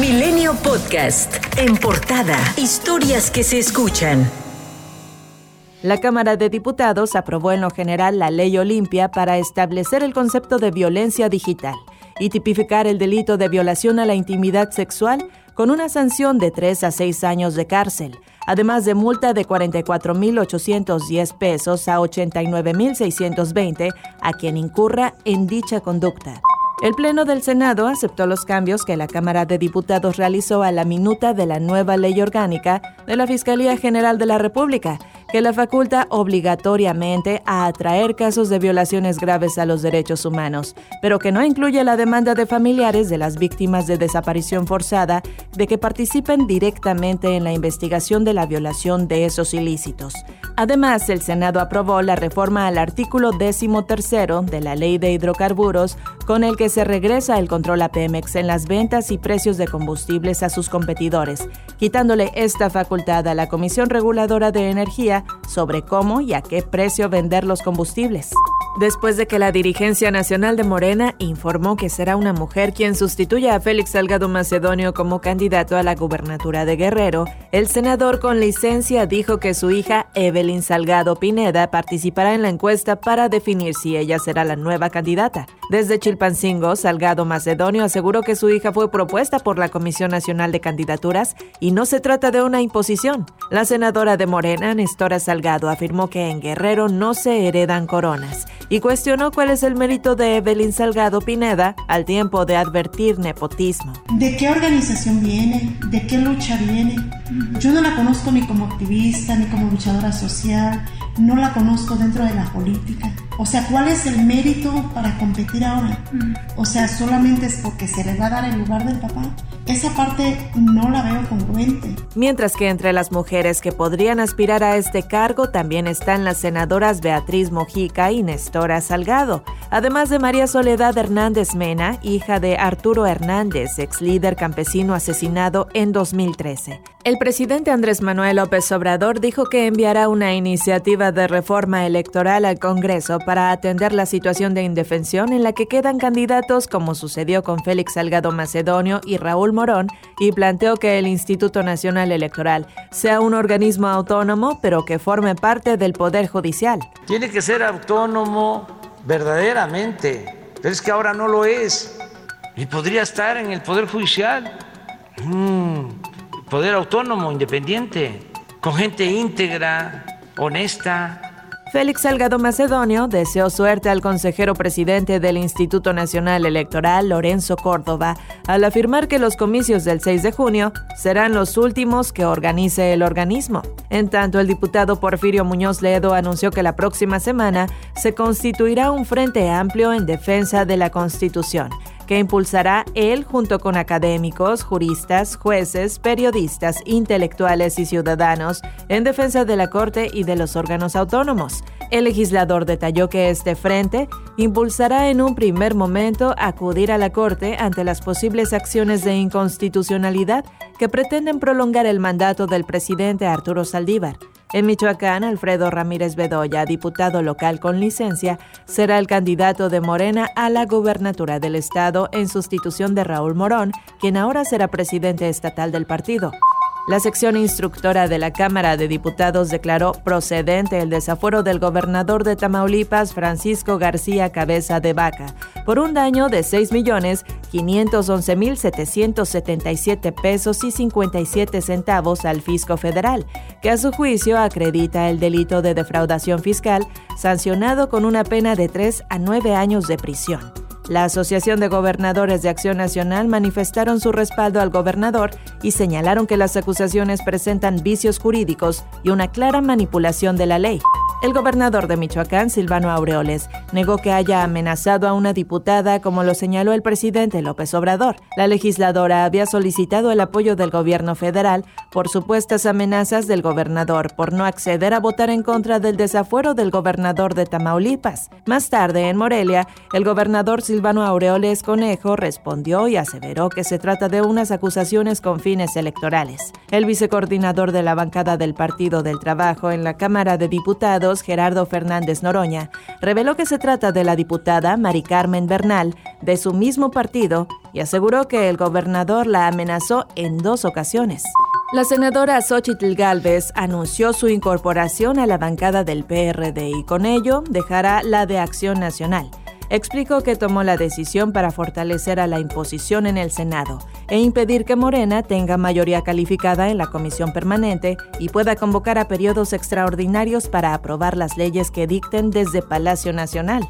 Milenio Podcast. En portada, historias que se escuchan. La Cámara de Diputados aprobó en lo general la ley Olimpia para establecer el concepto de violencia digital y tipificar el delito de violación a la intimidad sexual con una sanción de 3 a 6 años de cárcel, además de multa de 44.810 pesos a 89.620 a quien incurra en dicha conducta. El Pleno del Senado aceptó los cambios que la Cámara de Diputados realizó a la minuta de la nueva ley orgánica de la Fiscalía General de la República, que la faculta obligatoriamente a atraer casos de violaciones graves a los derechos humanos, pero que no incluye la demanda de familiares de las víctimas de desaparición forzada de que participen directamente en la investigación de la violación de esos ilícitos. Además, el Senado aprobó la reforma al artículo 13 de la Ley de Hidrocarburos, con el que se regresa el control a Pemex en las ventas y precios de combustibles a sus competidores, quitándole esta facultad a la Comisión Reguladora de Energía sobre cómo y a qué precio vender los combustibles después de que la dirigencia nacional de Morena informó que será una mujer quien sustituya a Félix Salgado Macedonio como candidato a la gubernatura de Guerrero, el senador con licencia dijo que su hija Evelyn Salgado Pineda participará en la encuesta para definir si ella será la nueva candidata. Desde Chilpancingo, Salgado Macedonio aseguró que su hija fue propuesta por la Comisión Nacional de Candidaturas y no se trata de una imposición. La senadora de Morena, Nestora Salgado, afirmó que en Guerrero no se heredan coronas y cuestionó cuál es el mérito de Evelyn Salgado Pineda al tiempo de advertir nepotismo. ¿De qué organización viene? ¿De qué lucha viene? Yo no la conozco ni como activista, ni como luchadora social, no la conozco dentro de la política. O sea, ¿cuál es el mérito para competir ahora? O sea, solamente es porque se le va a dar el lugar del papá. Esa parte no la veo congruente. Mientras que entre las mujeres que podrían aspirar a este cargo también están las senadoras Beatriz Mojica y Nestora Salgado, además de María Soledad Hernández Mena, hija de Arturo Hernández, ex líder campesino asesinado en 2013. El presidente Andrés Manuel López Obrador dijo que enviará una iniciativa de reforma electoral al Congreso para atender la situación de indefensión en la que quedan candidatos como sucedió con Félix Salgado Macedonio y Raúl Morón y planteó que el Instituto Nacional Electoral sea un organismo autónomo pero que forme parte del Poder Judicial. Tiene que ser autónomo verdaderamente, pero es que ahora no lo es y podría estar en el Poder Judicial. poder autónomo, independiente, con gente íntegra, honesta, Félix Salgado Macedonio deseó suerte al consejero presidente del Instituto Nacional Electoral, Lorenzo Córdoba, al afirmar que los comicios del 6 de junio serán los últimos que organice el organismo. En tanto, el diputado Porfirio Muñoz Ledo anunció que la próxima semana se constituirá un frente amplio en defensa de la Constitución que impulsará él junto con académicos, juristas, jueces, periodistas, intelectuales y ciudadanos en defensa de la Corte y de los órganos autónomos. El legislador detalló que este frente impulsará en un primer momento acudir a la Corte ante las posibles acciones de inconstitucionalidad que pretenden prolongar el mandato del presidente Arturo Saldívar. En Michoacán, Alfredo Ramírez Bedoya, diputado local con licencia, será el candidato de Morena a la gubernatura del estado en sustitución de Raúl Morón, quien ahora será presidente estatal del partido. La sección instructora de la Cámara de Diputados declaró procedente el desafuero del gobernador de Tamaulipas, Francisco García Cabeza de Vaca, por un daño de 6.511.777 pesos y 57 centavos al fisco federal, que a su juicio acredita el delito de defraudación fiscal, sancionado con una pena de 3 a 9 años de prisión. La Asociación de Gobernadores de Acción Nacional manifestaron su respaldo al gobernador y señalaron que las acusaciones presentan vicios jurídicos y una clara manipulación de la ley. El gobernador de Michoacán, Silvano Aureoles, negó que haya amenazado a una diputada como lo señaló el presidente López Obrador. La legisladora había solicitado el apoyo del gobierno federal por supuestas amenazas del gobernador por no acceder a votar en contra del desafuero del gobernador de Tamaulipas. Más tarde, en Morelia, el gobernador Silvano Aureoles Conejo respondió y aseveró que se trata de unas acusaciones con fines electorales. El vicecoordinador de la bancada del Partido del Trabajo en la Cámara de Diputados Gerardo Fernández Noroña, reveló que se trata de la diputada Mari Carmen Bernal, de su mismo partido, y aseguró que el gobernador la amenazó en dos ocasiones. La senadora Xochitl Galvez anunció su incorporación a la bancada del PRD y con ello dejará la de Acción Nacional explicó que tomó la decisión para fortalecer a la imposición en el Senado e impedir que Morena tenga mayoría calificada en la comisión permanente y pueda convocar a periodos extraordinarios para aprobar las leyes que dicten desde Palacio Nacional.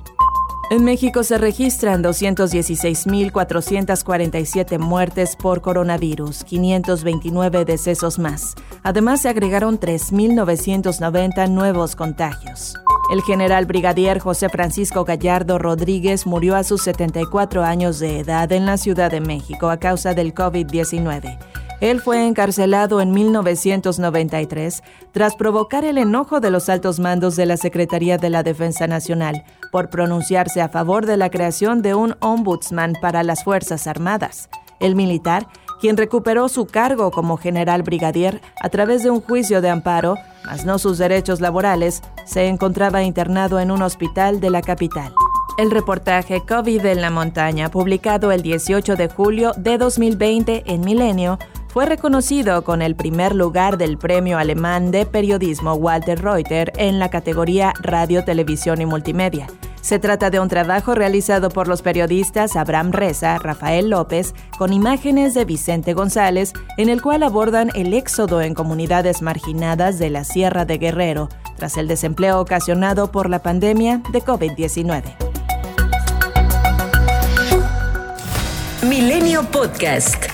En México se registran 216.447 muertes por coronavirus, 529 decesos más. Además, se agregaron 3.990 nuevos contagios. El general brigadier José Francisco Gallardo Rodríguez murió a sus 74 años de edad en la Ciudad de México a causa del COVID-19. Él fue encarcelado en 1993 tras provocar el enojo de los altos mandos de la Secretaría de la Defensa Nacional por pronunciarse a favor de la creación de un ombudsman para las Fuerzas Armadas. El militar quien recuperó su cargo como general brigadier a través de un juicio de amparo, mas no sus derechos laborales, se encontraba internado en un hospital de la capital. El reportaje COVID en la montaña, publicado el 18 de julio de 2020 en Milenio, fue reconocido con el primer lugar del Premio Alemán de Periodismo Walter Reuter en la categoría Radio, Televisión y Multimedia. Se trata de un trabajo realizado por los periodistas Abraham Reza, Rafael López, con imágenes de Vicente González, en el cual abordan el éxodo en comunidades marginadas de la Sierra de Guerrero, tras el desempleo ocasionado por la pandemia de COVID-19. Milenio Podcast.